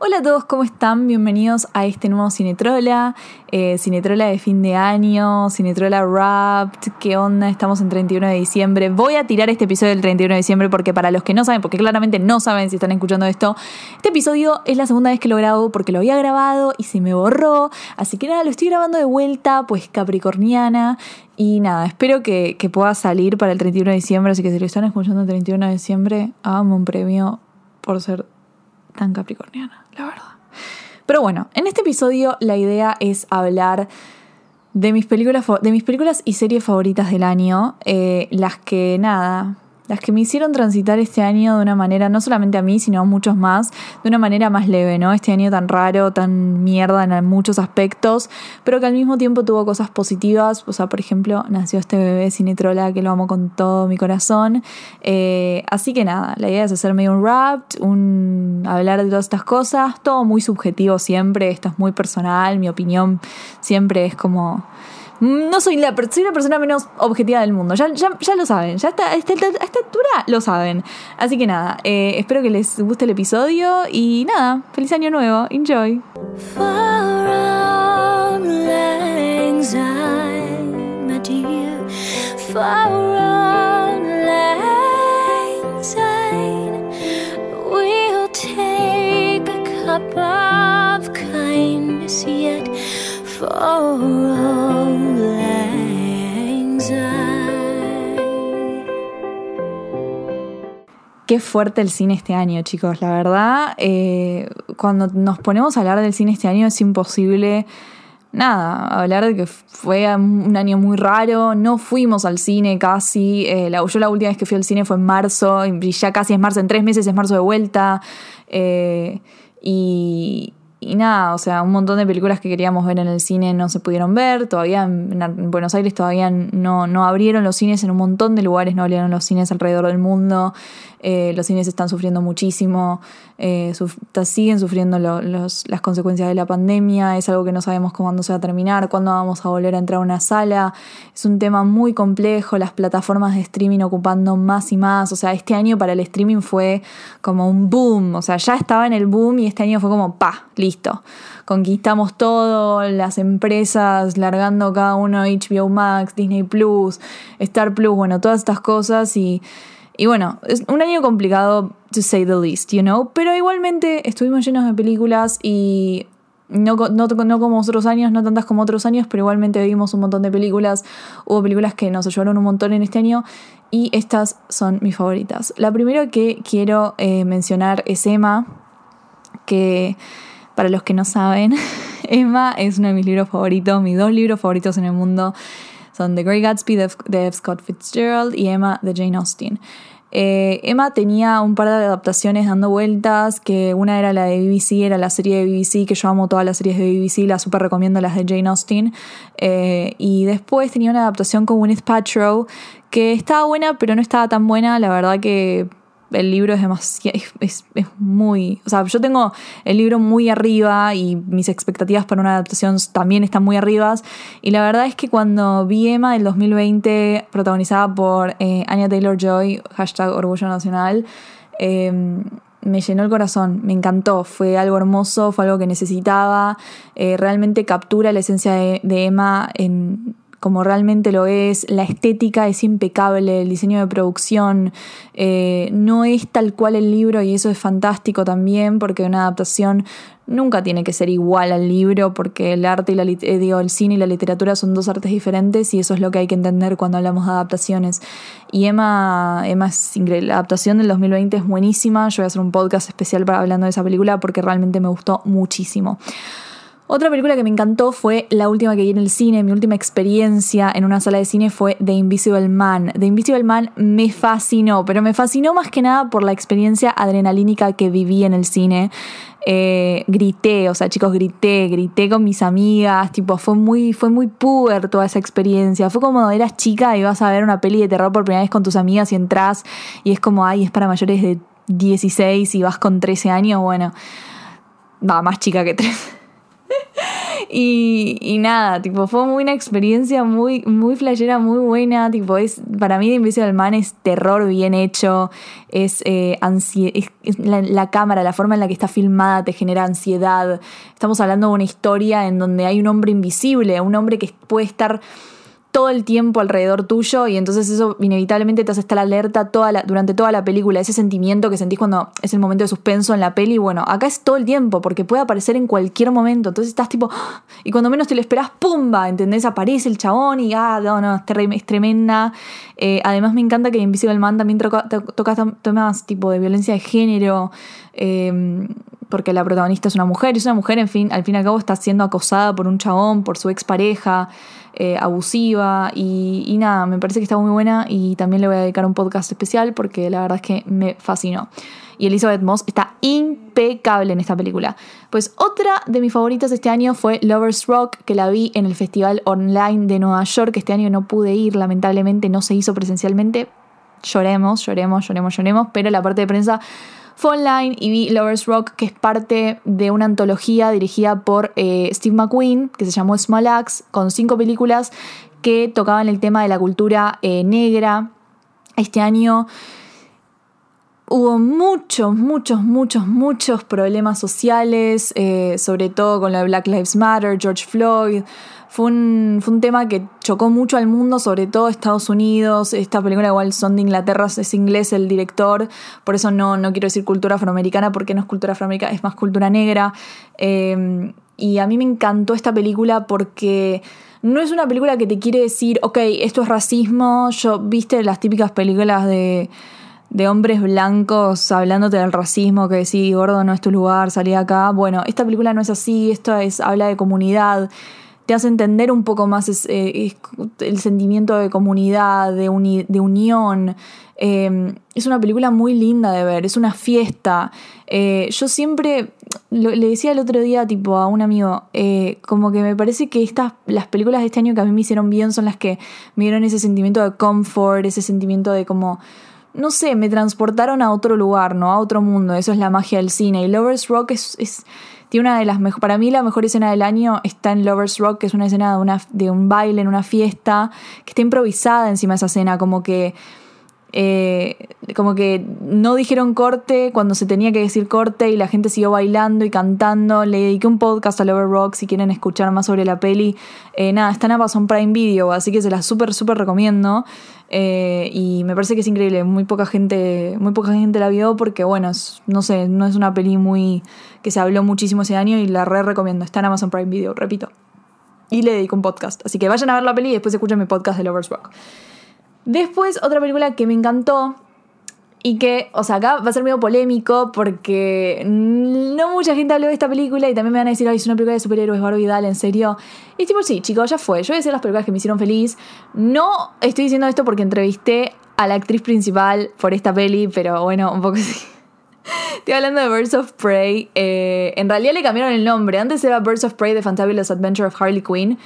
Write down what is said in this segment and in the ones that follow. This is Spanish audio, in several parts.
Hola a todos, ¿cómo están? Bienvenidos a este nuevo Cinetrola, eh, Cinetrola de fin de año, Cinetrola Wrapped, ¿qué onda? Estamos en 31 de diciembre. Voy a tirar este episodio del 31 de diciembre porque para los que no saben, porque claramente no saben si están escuchando esto, este episodio es la segunda vez que lo grabo porque lo había grabado y se me borró, así que nada, lo estoy grabando de vuelta, pues capricorniana. Y nada, espero que, pueda salir para el 31 de diciembre, así que si lo están escuchando el 31 de diciembre, háganme un premio por ser tan capricorniana, la verdad. Pero bueno, en este episodio la idea es hablar de mis películas, de mis películas y series favoritas del año, eh, las que nada, las que me hicieron transitar este año de una manera, no solamente a mí, sino a muchos más, de una manera más leve, ¿no? Este año tan raro, tan mierda en muchos aspectos, pero que al mismo tiempo tuvo cosas positivas. O sea, por ejemplo, nació este bebé Cinetrola que lo amo con todo mi corazón. Eh, así que nada, la idea es hacerme un rap, un hablar de todas estas cosas, todo muy subjetivo siempre, esto es muy personal, mi opinión siempre es como no soy la, soy la persona menos objetiva del mundo. Ya, ya, ya lo saben. Ya está, a, esta, altura lo saben. Así que nada, eh, espero que les guste el episodio y nada, feliz año nuevo. Enjoy. We'll take a cup of kindness yet Qué fuerte el cine este año, chicos. La verdad, eh, cuando nos ponemos a hablar del cine este año es imposible, nada, hablar de que fue un año muy raro. No fuimos al cine casi. Eh, yo la última vez que fui al cine fue en marzo, y ya casi es marzo, en tres meses es marzo de vuelta. Eh, y, y nada, o sea, un montón de películas que queríamos ver en el cine no se pudieron ver. Todavía en, Buenos Aires todavía no, no, abrieron los cines, en un montón de lugares no abrieron los cines alrededor del mundo. Eh, los cines están sufriendo muchísimo, eh, siguen sufriendo las consecuencias de la pandemia. Es algo que no sabemos cuándo se va a terminar, cuándo vamos a volver a entrar a una sala. Es un tema muy complejo, las plataformas de streaming ocupando más y más. O sea, este año para el streaming fue como un boom. O sea, ya estaba en el boom y este año fue como, pa, listo. Conquistamos todo, las empresas largando cada uno HBO Max, Disney Plus, Star Plus, bueno, todas estas cosas y, y bueno, es un año complicado, to say the least, you know, pero igualmente estuvimos llenos de películas y no, no, como otros años, no tantas como otros años, pero igualmente vimos un montón de películas. Hubo películas que nos ayudaron un montón en este año y estas son mis favoritas. La primera que quiero eh, mencionar es Emma, que para los que no saben, Emma es uno de mis libros favoritos, mis dos libros favoritos en el mundo son The Great Gatsby de F. Scott Fitzgerald y Emma de Jane Austen. Eh, Emma tenía un par de adaptaciones dando vueltas, que una era la de BBC, era la serie de BBC, que yo amo todas las series de BBC, las super recomiendo las de Jane Austen. Eh, y después tenía una adaptación con Gwyneth Paltrow, que estaba buena, pero no estaba tan buena, la verdad que el libro es demasiado, es, muy, o sea, yo tengo el libro muy arriba y mis expectativas para una adaptación también están muy arriba. Y la verdad es que cuando vi Emma del 2020 protagonizada por eh, Anya Taylor-Joy, hashtag Orgullo Nacional, em, me llenó el corazón, me encantó, fue algo hermoso, fue algo que necesitaba, eh, realmente captura la esencia de Emma en como realmente lo es, la estética es impecable, el diseño de producción eh, no es tal cual el libro y eso es fantástico también porque una adaptación nunca tiene que ser igual al libro porque el arte y la eh, digo, el cine y la literatura son dos artes diferentes y eso es lo que hay que entender cuando hablamos de adaptaciones. Y Emma, Emma es increíble, la adaptación del 2020 es buenísima, yo voy a hacer un podcast especial para hablando de esa película porque realmente me gustó muchísimo. Otra película que me encantó fue la última que vi en el cine, mi última experiencia en una sala de cine fue The Invisible Man. The Invisible Man me fascinó, pero me fascinó más que nada por la experiencia adrenalínica que viví en el cine. Eh, grité, o sea, chicos, grité, grité con mis amigas, tipo, fue muy, fue muy puber toda esa experiencia. Fue como eras chica y vas a ver una peli de terror por primera vez con tus amigas y entras y es como, ay, es para mayores de 16 y vas con 13 años, bueno, va, más chica que 13. Y, y nada, tipo, fue muy una experiencia muy, muy flashera, muy buena. Tipo, es, para mí, The Invisible Man es terror bien hecho. Es, eh, la cámara, la forma en la que está filmada te genera ansiedad. Estamos hablando de una historia en donde hay un hombre invisible, un hombre que puede estar todo el tiempo alrededor tuyo y entonces eso inevitablemente te hace estar alerta toda la- durante toda la película, ese sentimiento que sentís cuando es el momento de suspenso en la peli, bueno, acá es todo el tiempo porque puede aparecer en cualquier momento, entonces estás tipo, y cuando menos te lo esperás, ¡pumba! ¿Entendés? Aparece el chabón y, ah, no, no, es, tre- es tremenda. Eh, además me encanta que Invisible Man también toca, temas tipo de violencia de género, eh, porque la protagonista es una mujer, y es una mujer, en fin, al fin y al cabo está siendo acosada por un chabón, por su expareja, eh, abusiva, y, y nada, me parece que está muy buena y también le voy a dedicar un podcast especial porque la verdad es que me fascinó. Y Elizabeth Moss está impecable en esta película. Pues otra de mis favoritas este año fue Lovers Rock, que la vi en el Festival Online de Nueva York. Este año no pude ir, lamentablemente no se hizo presencialmente. Lloremos, lloremos, lloremos, lloremos, pero la parte de prensa fue online y vi Lovers Rock, que es parte de una antología dirigida por eh, Steve McQueen, que se llamó Small Axe, con cinco películas que tocaban el tema de la cultura eh, negra. Este año hubo muchos, muchos, muchos, muchos problemas sociales, eh, sobre todo con la Black Lives Matter, George Floyd. Fue un, fue un tema que chocó mucho al mundo, sobre todo Estados Unidos. Esta película igual son de Inglaterra, es inglés el director, por eso no, no quiero decir cultura afroamericana, porque no es cultura afroamericana, es más cultura negra. Eh, y a mí me encantó esta película porque no es una película que te quiere decir, ok, esto es racismo. Yo, viste las típicas películas de, de hombres blancos hablándote del racismo, que decís, gordo, no es tu lugar, salí de acá. Bueno, esta película no es así, esto es, habla de comunidad, te hace entender un poco más eh, el sentimiento de comunidad, de, uni- de unión. Eh, es una película muy linda de ver, es una fiesta. Eh, yo siempre le decía el otro día tipo a un amigo, eh, como que me parece que estas, las películas de este año que a mí me hicieron bien son las que me dieron ese sentimiento de comfort, ese sentimiento de como no sé, me transportaron a otro lugar, ¿no? A otro mundo. Eso es la magia del cine. Y Lovers Rock es tiene una de las mejores, para mí la mejor escena del año está en Lovers Rock, que es una escena de, una, de un baile en una fiesta, que está improvisada encima de esa escena, como que eh, como que no dijeron corte cuando se tenía que decir corte y la gente siguió bailando y cantando. Le dediqué un podcast a Lover Rock si quieren escuchar más sobre la peli. Eh, nada, está en Amazon Prime Video, así que se la súper, súper recomiendo. Eh, y me parece que es increíble. Muy poca gente, muy poca gente la vio porque, bueno, no sé, no es una peli muy que se habló muchísimo ese año y la re recomiendo. Está en Amazon Prime Video, repito. Y le dedico un podcast. Así que vayan a ver la peli y después escuchen mi podcast de Lovers Rock. Después, otra película que me encantó y que, o sea, acá va a ser medio polémico porque no mucha gente habló de esta película y también me van a decir, ay, es una película de superhéroes, Barbie, dale, en serio. Y tipo, sí, chicos, ya fue. Yo voy a decir las películas que me hicieron feliz. No estoy diciendo esto porque entrevisté a la actriz principal por esta peli, pero bueno, un poco sí. Estoy hablando de Birds of Prey. Eh, en realidad le cambiaron el nombre. Antes era Birds of Prey, The Fantabulous Adventure of Harley Quinn.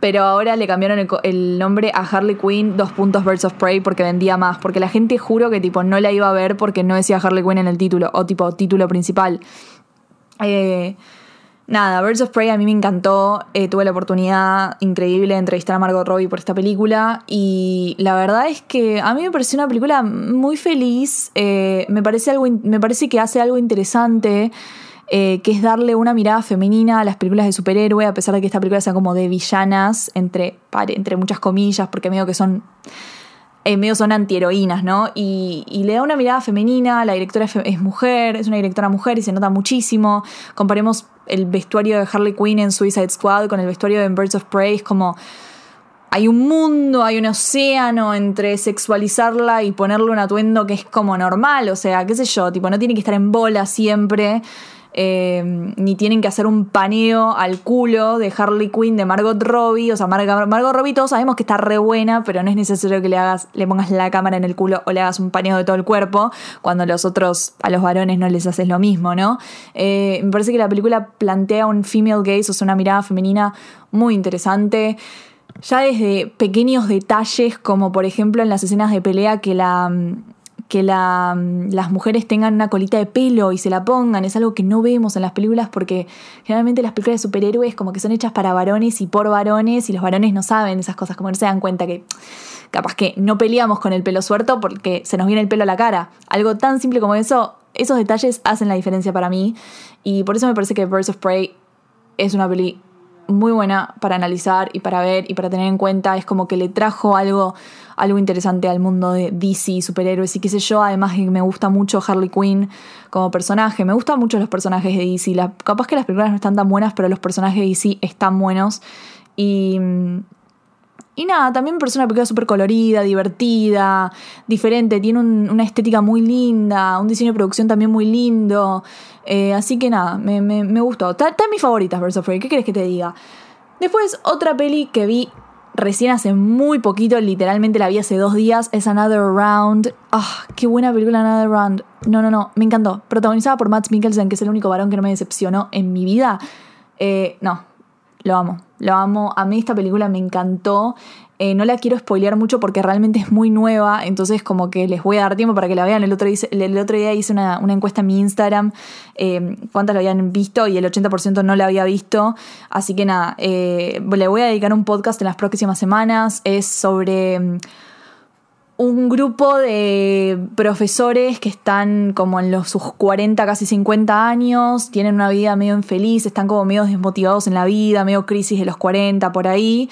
Pero ahora le cambiaron el, nombre a Harley Quinn, dos puntos Birds of Prey, porque vendía más. Porque la gente juro que tipo no la iba a ver porque no decía Harley Quinn en el título, o tipo título principal. Eh, nada, Birds of Prey a mí me encantó. Eh, tuve la oportunidad increíble de entrevistar a Margot Robbie por esta película. Y la verdad es que a mí me pareció una película muy feliz. Eh, me, parece algo, me parece que hace algo interesante. Eh, que es darle una mirada femenina a las películas de superhéroe, a pesar de que esta película sea como de villanas, entre, entre muchas comillas, porque medio que son eh, medio son antiheroínas, ¿no? Y, y le da una mirada femenina, la directora es mujer, es una directora mujer y se nota muchísimo. Comparemos el vestuario de Harley Quinn en Suicide Squad con el vestuario de Birds of Prey, es como hay un mundo, hay un océano entre sexualizarla y ponerle un atuendo que es como normal, o sea, qué sé yo, tipo, no tiene que estar en bola siempre, eh, ni tienen que hacer un paneo al culo de Harley Quinn, de Margot Robbie, o sea, Mar- Margot Robbie todos sabemos que está re buena, pero no es necesario que le hagas, le pongas la cámara en el culo o le hagas un paneo de todo el cuerpo, cuando los otros, a los varones no les haces lo mismo, ¿no? Eh, me parece que la película plantea un female gaze, o sea, una mirada femenina muy interesante ya desde pequeños detalles, como por ejemplo en las escenas de pelea que la, que la- las mujeres tengan una colita de pelo y se la pongan. Es algo que no vemos en las películas porque generalmente las películas de superhéroes como que son hechas para varones y por varones y los varones no saben esas cosas, como no se dan cuenta que capaz que no peleamos con el pelo suelto porque se nos viene el pelo a la cara. Algo tan simple como eso, esos detalles hacen la diferencia para mí y por eso me parece que Birds of Prey es una peli muy buena para analizar y para ver y para tener en cuenta. Es como que le trajo algo, algo interesante al mundo de DC superhéroes y qué sé yo. Además me gusta mucho Harley Quinn como personaje. Me gustan mucho los personajes de DC. Capaz que las películas no están tan buenas, pero los personajes de DC están buenos. Y, y nada, también me parece una película súper colorida, divertida, diferente, tiene un- una estética muy linda, un diseño de producción también muy lindo. Eh, así que nada, me, gustó. Está, en mis favoritas, Birds of ¿qué querés que te diga? Después, otra peli que vi recién hace muy poquito, literalmente la vi hace dos días, es Another Round. Ah, qué buena película Another Round. No, no, no, me encantó. Protagonizada por Matt Mikkelsen, que es el único varón que no me decepcionó en mi vida. Eh, no, lo amo, lo amo. A mí esta película me encantó. Eh, no la quiero spoilear mucho porque realmente es muy nueva, entonces como que les voy a dar tiempo para que la vean. El otro, día hice una, encuesta en mi Instagram, eh, cuántas la habían visto y el 80% no la había visto. Así que nada, eh, le voy a dedicar un podcast en las próximas semanas. Es sobre... un grupo de profesores que están como en los sus 40, casi 50 años, tienen una vida medio infeliz, están como medio desmotivados en la vida, medio crisis de los 40 por ahí,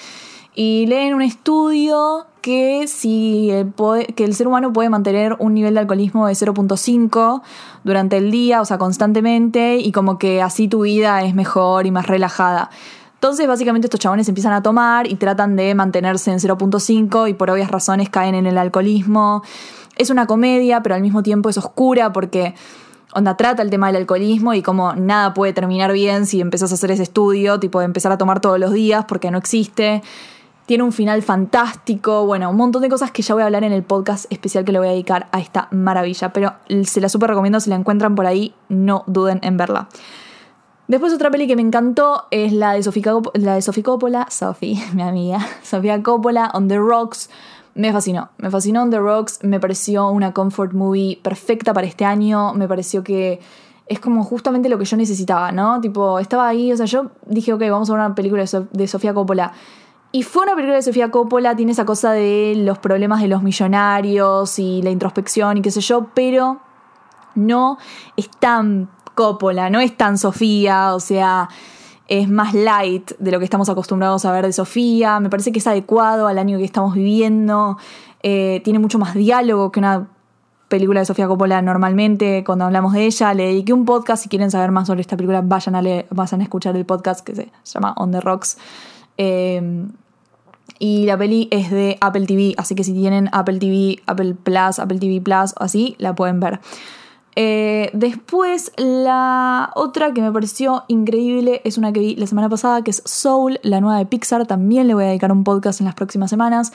y leen un estudio que si el, que el ser humano puede mantener un nivel de alcoholismo de 0.5 durante el día, o sea, constantemente, y como que así tu vida es mejor y más relajada. Entonces, básicamente, estos chabones empiezan a tomar y tratan de mantenerse en 0.5 y por obvias razones caen en el alcoholismo. Es una comedia, pero al mismo tiempo es oscura porque onda trata el tema del alcoholismo y como nada puede terminar bien si empezás a hacer ese estudio, tipo de empezar a tomar todos los días porque no existe. Tiene un final fantástico, bueno, un montón de cosas que ya voy a hablar en el podcast especial que le voy a dedicar a esta maravilla, pero se la súper recomiendo si la encuentran por ahí, no duden en verla. Después otra peli que me encantó es la de Sofía, la de Sofía Coppola, Sophie, mi amiga, Sofía Coppola, On the Rocks. Me fascinó, me fascinó On the Rocks, me pareció una comfort movie perfecta para este año, me pareció que es como justamente lo que yo necesitaba, ¿no? Tipo, estaba ahí, o sea, yo dije, ok, vamos a ver una película de Sofía Coppola. Y fue una película de Sofía Coppola, tiene esa cosa de los problemas de los millonarios y la introspección y qué sé yo, pero no es tan Coppola, no es tan Sofía, o sea, es más light de lo que estamos acostumbrados a ver de Sofía, me parece que es adecuado al año que estamos viviendo, eh, tiene mucho más diálogo que una película de Sofía Coppola normalmente cuando hablamos de ella, le dediqué un podcast, si quieren saber más sobre esta película vayan a, leer- vayan a escuchar el podcast que se llama On the Rocks. Eh, y la peli es de Apple TV, así que si tienen Apple TV, Apple Plus, Apple TV Plus, así, la pueden ver. Eh, después, la otra que me pareció increíble es una que vi la semana pasada, que es Soul, la nueva de Pixar. También le voy a dedicar un podcast en las próximas semanas.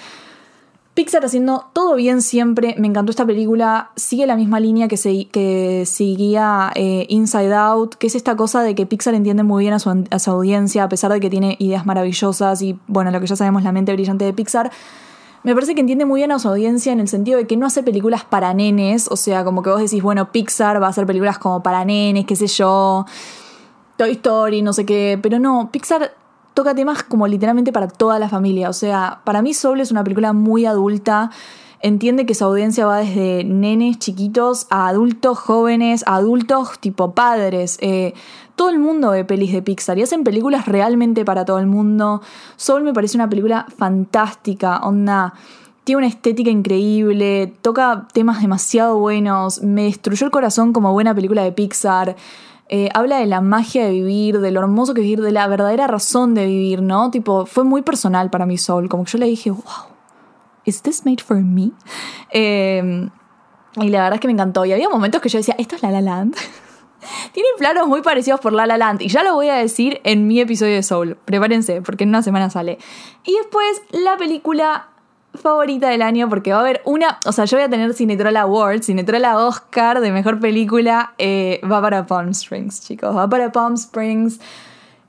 Pixar haciendo todo bien siempre. Me encantó esta película. Sigue la misma línea que, se- que seguía eh, Inside Out, que es esta cosa de que Pixar entiende muy bien a su, a su audiencia, a pesar de que tiene ideas maravillosas y, bueno, lo que ya sabemos, la mente brillante de Pixar. Me parece que entiende muy bien a su audiencia en el sentido de que no hace películas para nenes, o sea, como que vos decís, bueno, Pixar va a hacer películas como para nenes, qué sé yo, Toy Story, no sé qué, pero no, Pixar toca temas como literalmente para toda la familia, o sea, para mí Soul es una película muy adulta, entiende que su audiencia va desde nenes chiquitos a adultos jóvenes, a adultos tipo padres, eh, todo el mundo ve pelis de Pixar y hacen películas realmente para todo el mundo. Soul me parece una película fantástica, onda. Tiene una estética increíble, toca temas demasiado buenos, me destruyó el corazón como buena película de Pixar. Eh, habla de la magia de vivir, de lo hermoso que es vivir, de la verdadera razón de vivir, ¿no? Tipo, fue muy personal para mí Soul, como que yo le dije, wow, ¿is this made for me? Eh, y la verdad es que me encantó. Y había momentos que yo decía, esto es La La Land. Tiene planos muy parecidos por La La Land. Y ya lo voy a decir en mi episodio de Soul. Prepárense, porque en una semana sale. Y después, la película favorita del año, porque va a haber una. O sea, yo voy a tener Cinetrola Awards, Cinetrola Oscar de mejor película. eh, va para Palm Springs, chicos. Va para Palm Springs.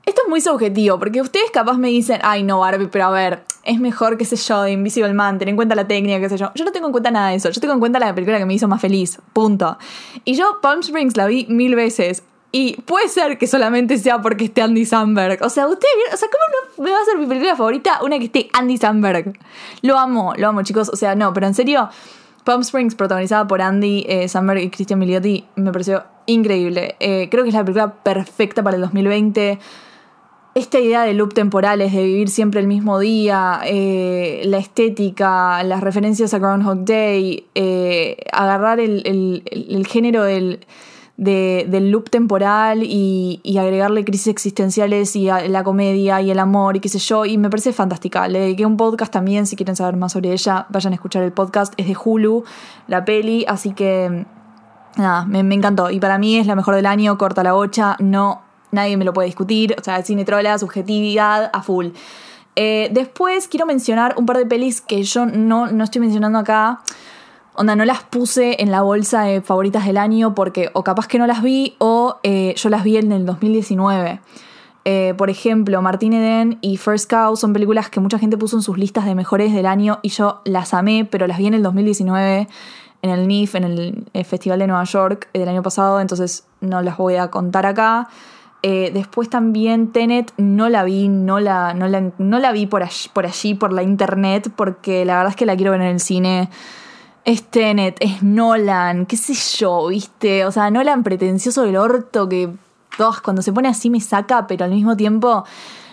Esto es muy subjetivo, porque ustedes capaz me dicen, ay no, Barbie, pero a ver, es mejor, qué sé yo, Invisible Man, ten en cuenta la técnica, qué sé yo. Yo no tengo en cuenta nada de eso, yo tengo en cuenta la película que me hizo más feliz, punto. Y yo Palm Springs la vi mil veces. Y puede ser que solamente sea porque esté Andy Samberg. O sea, vieron, o sea, ¿cómo no me va a ser mi película favorita una que esté Andy Samberg? Lo amo, lo amo, chicos. O sea, no, pero en serio, Palm Springs, protagonizada por Andy eh, Samberg y Christian Milioti, me pareció increíble. Eh, creo que es la película perfecta para el 2020 esta idea de loop temporales, de vivir siempre el mismo día, eh, la estética, las referencias a Groundhog Day, eh, agarrar el, género del, del, loop temporal y, agregarle crisis existenciales y la comedia y el amor y qué sé yo, y me parece fantástica. Le dediqué un podcast también, si quieren saber más sobre ella, vayan a escuchar el podcast, es de Hulu, la peli, así que... Nada, me, me encantó. Y para mí es la mejor del año, corta la bocha, no nadie me lo puede discutir, o sea, el cine trola, subjetividad a full. Eh, después quiero mencionar un par de pelis que yo no, no estoy mencionando acá. Onda, no las puse en la bolsa de favoritas del año porque o capaz que no las vi o eh, yo las vi en el 2019. Eh, por ejemplo, Martin Eden y First Cow son películas que mucha gente puso en sus listas de mejores del año y yo las amé, pero las vi en el 2019 en el NIF, en el Festival de Nueva York del año pasado, entonces no las voy a contar acá. Eh, después también Tenet no la vi, no la, no la, vi por allí, por allí, por la internet, porque la verdad es que la quiero ver en el cine. Es Tenet, es Nolan, qué sé yo, viste. O sea, Nolan pretencioso del orto que todos cuando se pone así me saca, pero al mismo tiempo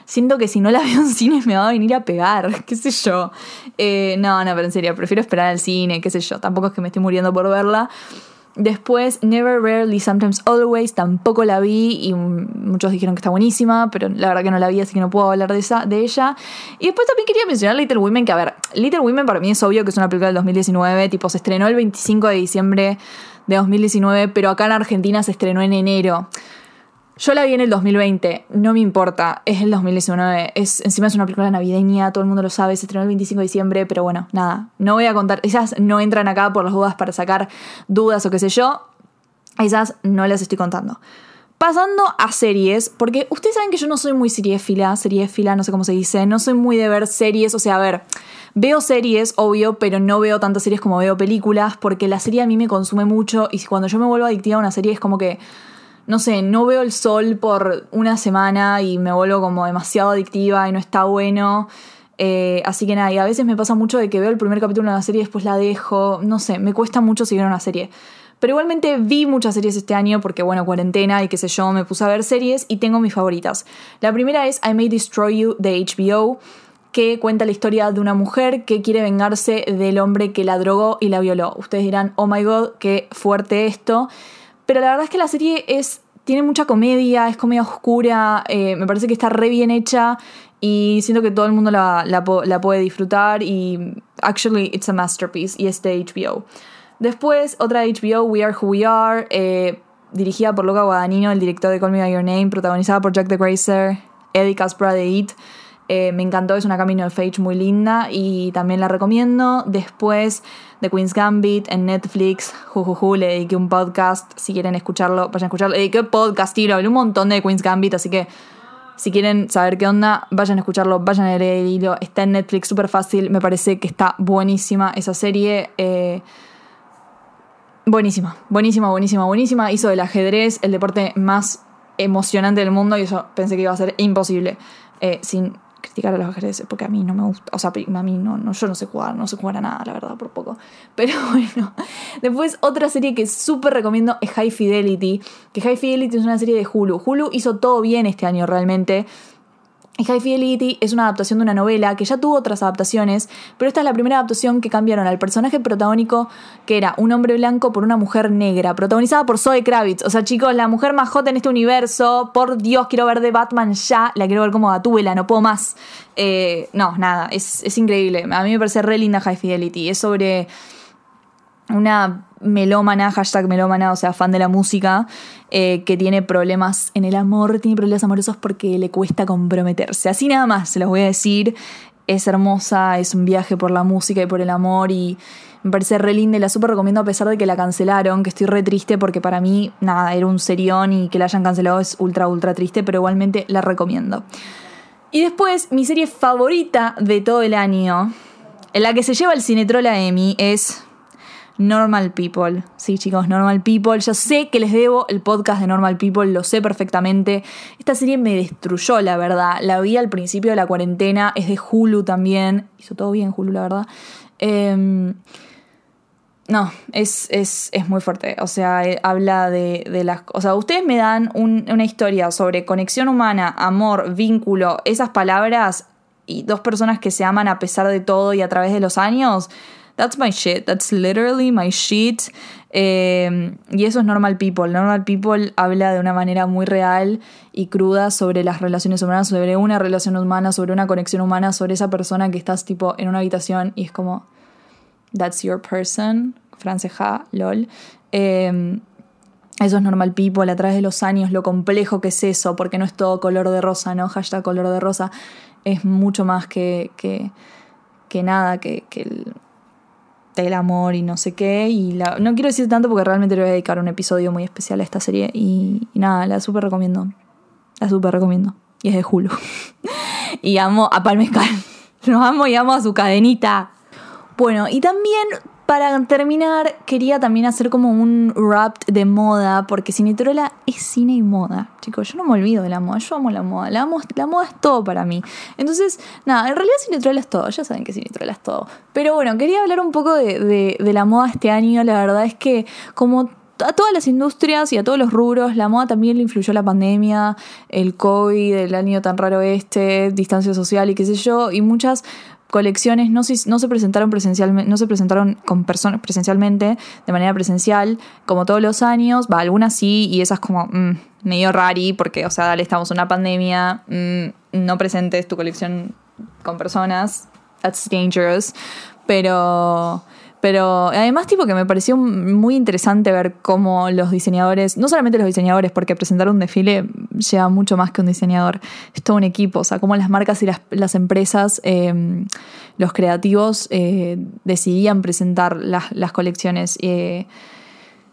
siento que si no la veo en cine me va a venir a pegar, qué sé yo. Eh, no, no, pero en serio, prefiero esperar al cine, qué sé yo. Tampoco es que me estoy muriendo por verla. Después, Never, Rarely, Sometimes, Always, tampoco la vi y muchos dijeron que está buenísima, pero la verdad que no la vi, así que no puedo hablar de, esa, de ella. Y después también quería mencionar Little Women, que a ver, Little Women para mí es obvio que es una película del 2019, tipo se estrenó el 25 de diciembre de 2019, pero acá en Argentina se estrenó en enero. Yo la vi en el 2020, no me importa, es el 2019, es, encima es una película navideña, todo el mundo lo sabe, se estrenó el 25 de diciembre, pero bueno, nada, no voy a contar, esas no entran acá por las dudas para sacar dudas o qué sé yo, esas no las estoy contando. Pasando a series, porque ustedes saben que yo no soy muy seriéfila, seriéfila, no sé cómo se dice, no soy muy de ver series, o sea, a ver, veo series, obvio, pero no veo tantas series como veo películas, porque la serie a mí me consume mucho y cuando yo me vuelvo adictiva a una serie es como que no sé, no veo el sol por una semana y me vuelvo como demasiado adictiva y no está bueno. Eh, así que nada, y a veces me pasa mucho de que veo el primer capítulo de una serie y después la dejo. No sé, me cuesta mucho seguir una serie. Pero igualmente vi muchas series este año porque, bueno, cuarentena y qué sé yo, me puse a ver series y tengo mis favoritas. La primera es I May Destroy You de HBO, que cuenta la historia de una mujer que quiere vengarse del hombre que la drogó y la violó. Ustedes dirán, oh my god, qué fuerte esto. Pero la verdad es que la serie es, tiene mucha comedia, es comedia oscura, eh, me parece que está re bien hecha y siento que todo el mundo la, puede disfrutar y actually it's a masterpiece y es de HBO. Después, otra HBO, We Are Who We Are, eh, dirigida por Luca Guadagnino, el director de Call Me By Your Name, protagonizada por Jack the Grazer, Eddie Caspera de It. Eh, me encantó, es una camino of age muy linda y también la recomiendo. Después, The Queen's Gambit en Netflix. Jujuju, le dediqué un podcast. Si quieren escucharlo, vayan a escucharlo. Le dediqué podcast, tiro, hablé un montón de Queen's Gambit, así que si quieren saber qué onda, vayan a escucharlo, vayan a leer el hilo. Está en Netflix, súper fácil. Me parece que está buenísima esa serie. Eh, buenísima, buenísima, buenísima, buenísima. Hizo del ajedrez el deporte más emocionante del mundo y eso pensé que iba a ser imposible eh, sin criticar a los ajedrez porque a mí no me gusta, o sea, a mí no, no, yo no sé jugar, no sé jugar a nada, la verdad, por poco. Pero bueno, después otra serie que súper recomiendo es High Fidelity, que High Fidelity es una serie de Hulu. Hulu hizo todo bien este año realmente. High Fidelity es una adaptación de una novela que ya tuvo otras adaptaciones, pero esta es la primera adaptación que cambiaron al personaje protagónico, que era un hombre blanco por una mujer negra, protagonizada por Zoe Kravitz. O sea, chicos, la mujer más hot en este universo. Por Dios, quiero ver de Batman ya. La quiero ver como Gatúbela, no puedo más. Eh, no, nada, es, es increíble. A mí me parece re linda High Fidelity. Es sobre una melómana, hashtag melómana, o sea, fan de la música, eh, que tiene problemas en el amor, tiene problemas amorosos porque le cuesta comprometerse. Así nada más, se los voy a decir. Es hermosa, es un viaje por la música y por el amor y Me parece re linda y la súper recomiendo a pesar de que la cancelaron, que estoy re triste porque para mí, nada, era un serión y que la hayan cancelado es ultra, ultra triste, pero igualmente la recomiendo. Y después, mi serie favorita de todo el año, en la que se lleva el Cinetrola Emmy, es Normal People. Sí, chicos, Normal People. Ya sé que les debo el podcast de Normal People, lo sé perfectamente. Esta serie me destruyó, la verdad. La vi al principio de la cuarentena, es de Hulu también. Hizo todo bien Hulu, la verdad. Em, no, es, es, es, muy fuerte. O sea, eh, habla de, de, las... O sea, ustedes me dan un, una historia sobre conexión humana, amor, vínculo, esas palabras y dos personas que se aman a pesar de todo y a través de los años That's my shit. That's literally my shit. Eh, y eso es Normal People. Normal People habla de una manera muy real y cruda sobre las relaciones humanas, sobre una relación humana, sobre una conexión humana, sobre esa persona que estás tipo en una habitación y es como, that's your person, franceja, lol. Eh, eso es Normal People, a través de los años, lo complejo que es eso, porque no es todo color de rosa, ¿no? Hashtag color de rosa. Es mucho más que, que, nada, que, que el amor y no sé qué. Y no quiero decir tanto porque realmente le voy a dedicar un episodio muy especial a esta serie. Y, y nada, la súper recomiendo. La súper recomiendo. Y es de Hulu. y amo a Palmescal. Los amo y amo a su cadenita. Bueno, y también para terminar, quería también hacer como un rap de moda, porque Cinetrola es cine y moda. Chicos, yo no me olvido de la moda, yo amo la moda. La, moda es todo para mí. Entonces, nada, en realidad Cinetrola es todo, ya saben que Cinetrola es todo. Pero bueno, quería hablar un poco de, de, de la moda este año. La verdad es que como a todas las industrias y a todos los rubros, la moda también le influyó la pandemia, el COVID, el año tan raro este, distancia social y qué sé yo, y muchas colecciones no se, presentaron presencialmente, no se presentaron con personas presencialmente, de manera presencial, como todos los años, va, algunas sí, y esas como mmm, medio rari, porque, o sea, dale, estamos en una pandemia, mmm, no presentes tu colección con personas, that's dangerous, pero pero además, tipo, que me pareció muy interesante ver cómo los diseñadores, no solamente los diseñadores, porque presentar un desfile lleva mucho más que un diseñador, es todo un equipo, o sea, cómo las marcas y las, empresas, eh, los creativos, eh, decidían presentar las, colecciones. Eh,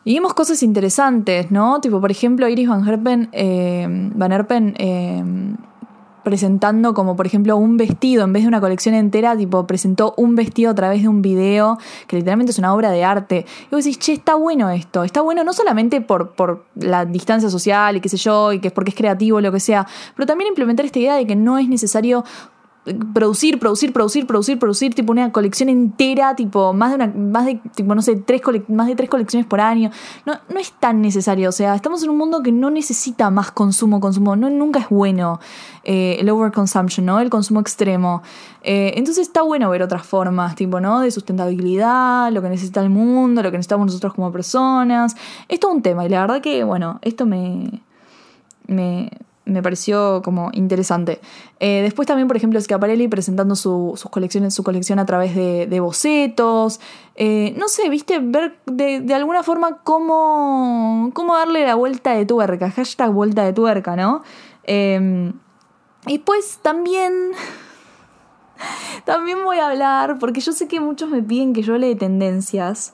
y vimos cosas interesantes, ¿no? Tipo, por ejemplo, Iris Van Herpen, Van Herpen presentando como por ejemplo un vestido en vez de una colección entera, tipo presentó un vestido a través de un video que literalmente es una obra de arte. Y vos decís, che, está bueno esto, está bueno no solamente por, por la distancia social y qué sé yo, y que es porque es creativo, lo que sea, pero también implementar esta idea de que no es necesario producir, producir, producir, producir, producir, tipo una colección entera, tipo más de más de, tipo, no sé, tres más de tres colecciones por año. No, no es tan necesario. O sea, estamos en un mundo que no necesita más consumo, consumo. No, nunca es bueno eh, el overconsumption, ¿no? El consumo extremo. Eh, entonces está bueno ver otras formas, tipo, ¿no? De sustentabilidad, lo que necesita el mundo, lo que necesitamos nosotros como personas. Es todo un tema. Y la verdad que, bueno, esto me. me me pareció como interesante. Eh, después también, por ejemplo, Schiaparelli presentando su, sus colecciones, su colección a través de, bocetos. Eh, no sé, viste, ver de, alguna forma cómo, cómo darle la vuelta de tuerca, hashtag vuelta de tuerca, ¿no? Eh, y pues también... También voy a hablar, porque yo sé que muchos me piden que yo hable de tendencias.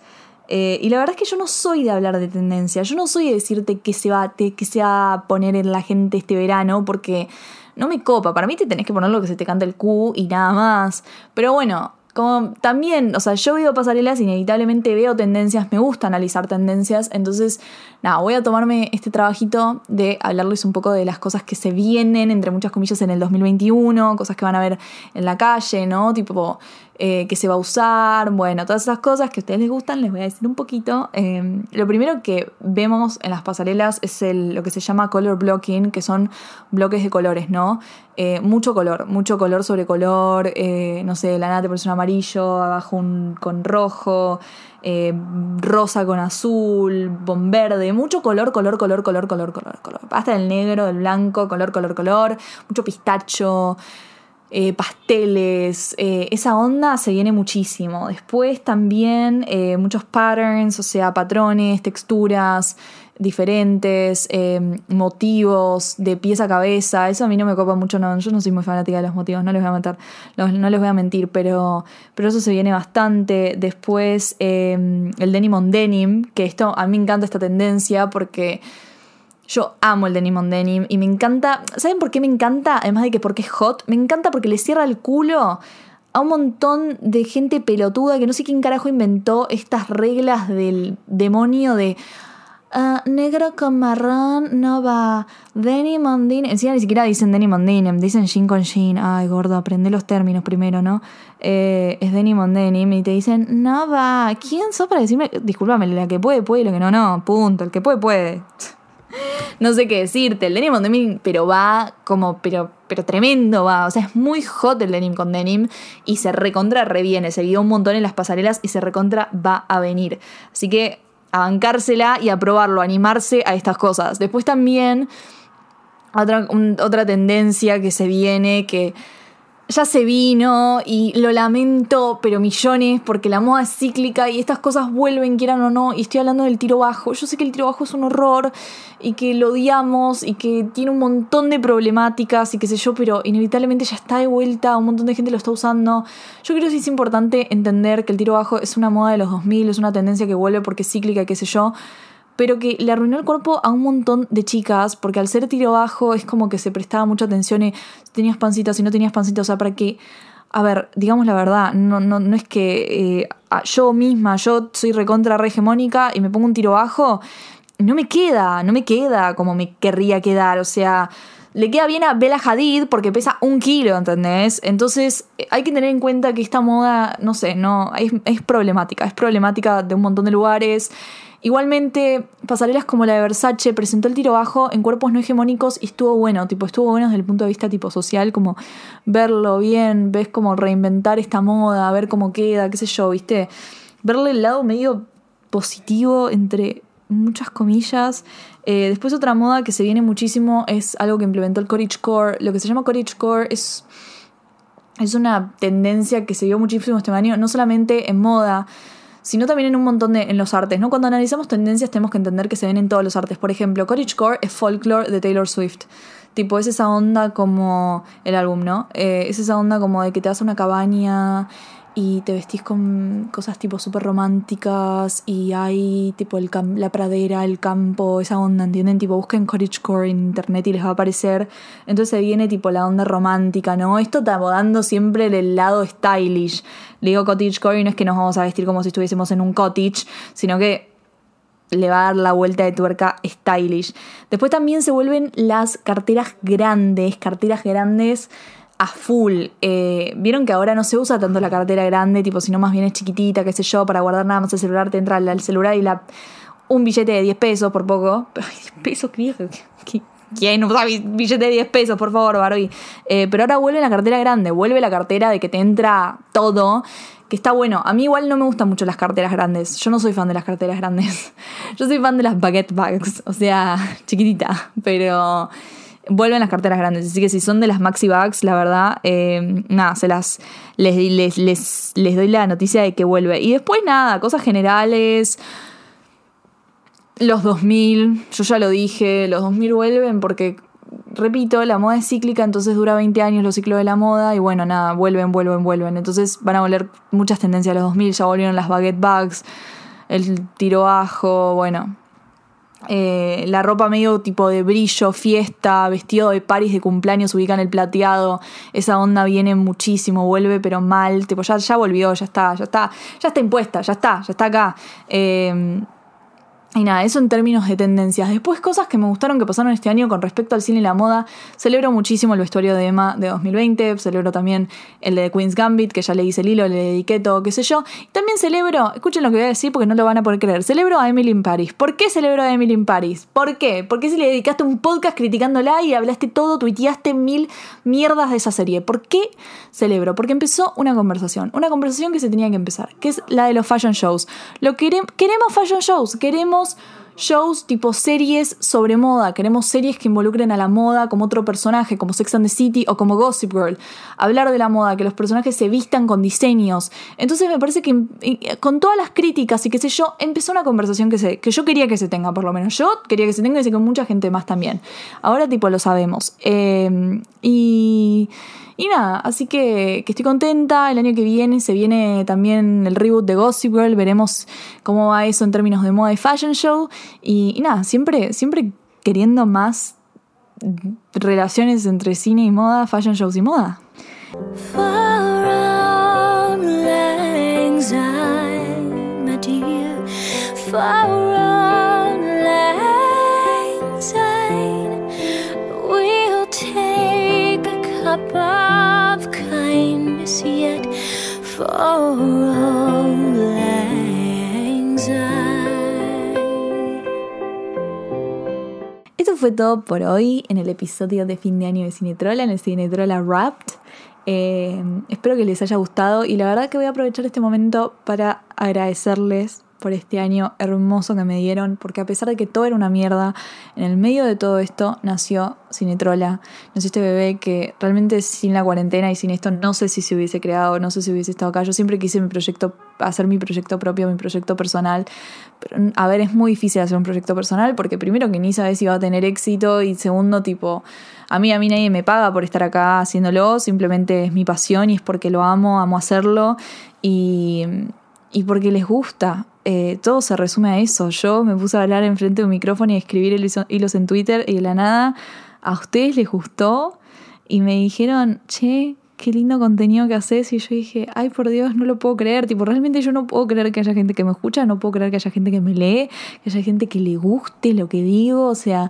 Eh, y la verdad es que yo no soy de hablar de tendencia, yo no soy de decirte qué se, va, qué se va a poner en la gente este verano, porque no me copa. Para mí te tenés que poner lo que se te canta el Q y nada más. Pero bueno, como también, o sea, yo veo pasarelas, inevitablemente veo tendencias, me gusta analizar tendencias, entonces, nada, voy a tomarme este trabajito de hablarles un poco de las cosas que se vienen, entre muchas comillas, en el 2021, cosas que van a ver en la calle, ¿no? Tipo, eh, que se va a usar, bueno, todas esas cosas que a ustedes les gustan, les voy a decir un poquito. Eh, lo primero que vemos en las pasarelas es lo que se llama color blocking, que son bloques de colores, ¿no? Eh, mucho color, mucho color sobre color, eh, no sé, la nada te parece un amarillo, abajo un con rojo, eh, rosa con azul, bon verde, mucho color, color, color, color, color, color, color. Hasta el negro, el blanco, color, color, color, mucho pistacho. Eh, pasteles, eh, esa onda se viene muchísimo. Después también eh, muchos patterns, o sea, patrones, texturas, diferentes, eh, motivos de pieza a cabeza. Eso a mí no me copa mucho, no, yo no soy muy fanática de los motivos, no les voy a matar, no, no les voy a mentir, pero, pero eso se viene bastante. Después eh, el denim on denim, que esto a mí me encanta esta tendencia porque yo amo el denim on denim y me encanta, ¿saben por qué me encanta? Además de que porque es hot, me encanta porque le cierra el culo a un montón de gente pelotuda que no sé quién carajo inventó estas reglas del demonio de ah, negro con marrón no va, denim on denim. Encima ni siquiera dicen denim on denim, dicen jean con jean. Ay, gordo, aprende los términos primero, ¿no? Eh, es denim on denim y te dicen no va. ¿Quién sos para decirme? Discúlpame, la que puede, puede y lo que no, no. Punto. El que puede, puede no sé qué decirte, el denim con denim, pero va como, pero, pero tremendo va, o sea, es muy hot el denim con denim y se recontra reviene, se vio un montón en las pasarelas y se recontra va a venir. Así que a bancársela y a probarlo, animarse a estas cosas. Después también otra, otra tendencia que se viene, que ya se vino y lo lamento, pero millones, porque la moda es cíclica y estas cosas vuelven, quieran o no, y estoy hablando del tiro bajo. Yo sé que el tiro bajo es un horror y que lo odiamos y que tiene un montón de problemáticas y qué sé yo, pero inevitablemente ya está de vuelta, un montón de gente lo está usando. Yo creo que es importante entender que el tiro bajo es una moda de los 2000, es una tendencia que vuelve porque es cíclica y qué sé yo pero que le arruinó el cuerpo a un montón de chicas, porque al ser tiro bajo es como que se prestaba mucha atención y si tenías pancita, si no tenías pancita, o sea, para que, a ver, digamos la verdad, no, no, no es que eh, yo misma, yo soy recontra re hegemónica y me pongo un tiro bajo, no me queda, no me queda como me querría quedar, o sea, le queda bien a Bella Hadid porque pesa un kilo, ¿entendés? Entonces eh, hay que tener en cuenta que esta moda, no sé, no, es, problemática, es problemática de un montón de lugares. Igualmente, pasarelas como la de Versace presentó el tiro bajo en cuerpos no hegemónicos y estuvo bueno, tipo, estuvo bueno desde el punto de vista tipo social, como verlo bien, ves como reinventar esta moda, ver cómo queda, qué sé yo, ¿viste? Verle el lado medio positivo entre muchas comillas. Eh, después otra moda que se viene muchísimo es algo que implementó el cottagecore. Lo que se llama cottagecore es es una tendencia que se vio muchísimo este año, no solamente en moda, sino también en un montón de en los artes, ¿no? Cuando analizamos tendencias tenemos que entender que se ven en todos los artes. Por ejemplo, Cottagecore es folklore de Taylor Swift. Tipo, es esa onda como el álbum, ¿no? Eh, es esa onda como de que te vas a una cabaña y te vestís con cosas tipo súper románticas y hay tipo el la pradera, el campo, esa onda, ¿entienden? Tipo busquen cottagecore en internet y les va a aparecer. Entonces se viene tipo la onda romántica, ¿no? Esto está dando siempre el lado stylish. Le digo cottagecore y no es que nos vamos a vestir como si estuviésemos en un cottage, sino que le va a dar la vuelta de tuerca stylish. Después también se vuelven las carteras grandes, carteras grandes a full. Eh, Vieron que ahora no se usa tanto la cartera grande, tipo, sino más bien es chiquitita, qué sé yo, para guardar nada más el celular, te entra el celular y la un billete de 10 pesos por poco. Ay, 10 pesos, ¿qué? ¿Qué- ¿Quién usa bi- billete de 10 pesos, por favor, Barbie? Eh, pero ahora vuelve la cartera grande, vuelve la cartera de que te entra todo, que está bueno. A mí igual no me gustan mucho las carteras grandes. Yo no soy fan de las carteras grandes. Yo soy fan de las baguette bags, o sea, chiquitita, pero vuelven las carteras grandes. Así que si son de las maxi bags, la verdad, eh, nada, se las les, les, les, doy la noticia de que vuelve. Y después nada, cosas generales. Los 2000, yo ya lo dije, los 2000 vuelven porque, repito, la moda es cíclica, entonces dura 20 años los ciclos de la moda y bueno, nada, vuelven, vuelven, vuelven. Entonces van a volver muchas tendencias a los 2000, ya volvieron las baguette bags, el tiro bajo, bueno. Eh, la ropa medio tipo de brillo, fiesta, vestido de paris de cumpleaños, ubican el plateado. Esa onda viene muchísimo, vuelve pero mal. Tipo, ya, ya volvió, ya está, ya está, ya está impuesta, ya está, ya está acá. Eh, y nada, eso en términos de tendencias. Después cosas que me gustaron que pasaron este año con respecto al cine y la moda. Celebro muchísimo el vestuario de Emma de 2020. Celebro también el de Queen's Gambit, que ya le hice el hilo, le dediqué todo, qué sé yo. También celebro, escuchen lo que voy a decir porque no lo van a poder creer. Celebro a Emily in Paris. ¿Por qué celebro a Emily in Paris? ¿Por qué? Porque si le dedicaste un podcast criticándola y hablaste todo, tuiteaste mil mierdas de esa serie. ¿Por qué celebro? Porque empezó una conversación. Una conversación que se tenía que empezar, que es la de los fashion shows. Lo quere- queremos fashion shows, queremos shows tipo series sobre moda, queremos series que involucren a la moda como otro personaje, como Sex and the City o como Gossip Girl. Hablar de la moda, que los personajes se vistan con diseños. Entonces me parece que con todas las críticas y qué sé yo, empezó una conversación que, se, que yo quería que se tenga, por lo menos. Yo quería que se tenga y sé que mucha gente más también. Ahora tipo lo sabemos. Eh, y... Y nada, así que, que, estoy contenta. El año que viene se viene también el reboot de Gossip Girl. Veremos cómo va eso en términos de moda y fashion show. Y, nada, siempre, siempre queriendo más relaciones entre cine y moda, fashion shows y moda. Far Esto fue todo por hoy en el episodio de fin de año de Cinetrola, en el Cinetrola Wrapped. Eh, espero que les haya gustado y la verdad que voy a aprovechar este momento para agradecerles por este año hermoso que me dieron, porque a pesar de que todo era una mierda, en el medio de todo esto nació Cinetrola, nació este bebé que realmente sin la cuarentena y sin esto no sé si se hubiese creado, no sé si hubiese estado acá. Yo siempre quise mi proyecto, hacer mi proyecto propio, mi proyecto personal, pero a ver, es muy difícil hacer un proyecto personal porque primero que ni sabes si va a tener éxito y segundo tipo, a mí a mí nadie me paga por estar acá haciéndolo, simplemente es mi pasión y es porque lo amo, amo hacerlo y, y porque les gusta. Eh, todo se resume a eso. Yo me puse a hablar enfrente de un micrófono y a escribir hilos, en Twitter y de la nada a ustedes les gustó y me dijeron, che, qué lindo contenido que haces. Y yo dije, ay, por Dios, no lo puedo creer. Tipo, realmente yo no puedo creer que haya gente que me escucha, no puedo creer que haya gente que me lee, que haya gente que le guste lo que digo. O sea,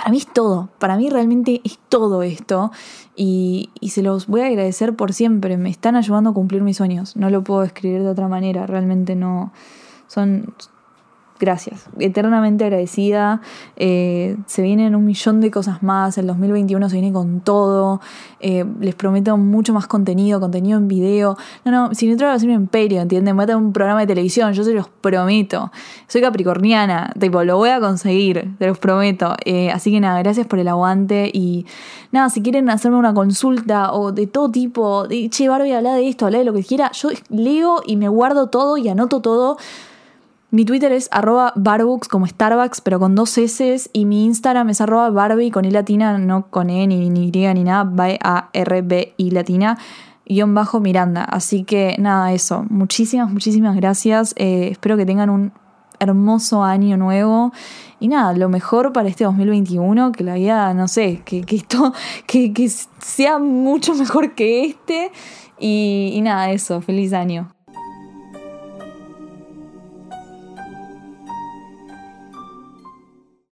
para mí es todo, para mí realmente es todo esto. Y, y, se los voy a agradecer por siempre, me están ayudando a cumplir mis sueños, no lo puedo escribir de otra manera, realmente no, son, gracias, eternamente agradecida. Eh, se vienen un millón de cosas más. El 2021 se viene con todo. Eh, les prometo mucho más contenido, contenido en video. No, no, si no va a ser un imperio, ¿entienden? Voy a tener un programa de televisión, yo se los prometo. Soy capricorniana, tipo, lo voy a conseguir, te los prometo. Eh, así que nada, gracias por el aguante. Y nada, si quieren hacerme una consulta o de todo tipo, de, che, Barbie, habla de esto, habla de lo que quiera, yo leo y me guardo todo y anoto todo. Mi Twitter es arroba barbooks como Starbucks, pero con dos S. Y mi Instagram es arroba barbie con I latina, no con E ni, ni Y ni nada, B-A-R-B-I latina, guion bajo Miranda. Así que nada, eso. Muchísimas, muchísimas gracias. Eh, espero que tengan un hermoso año nuevo. Y nada, lo mejor para este 2021, que la vida, no sé, que, que esto, que, que sea mucho mejor que este. Y nada, eso, feliz año.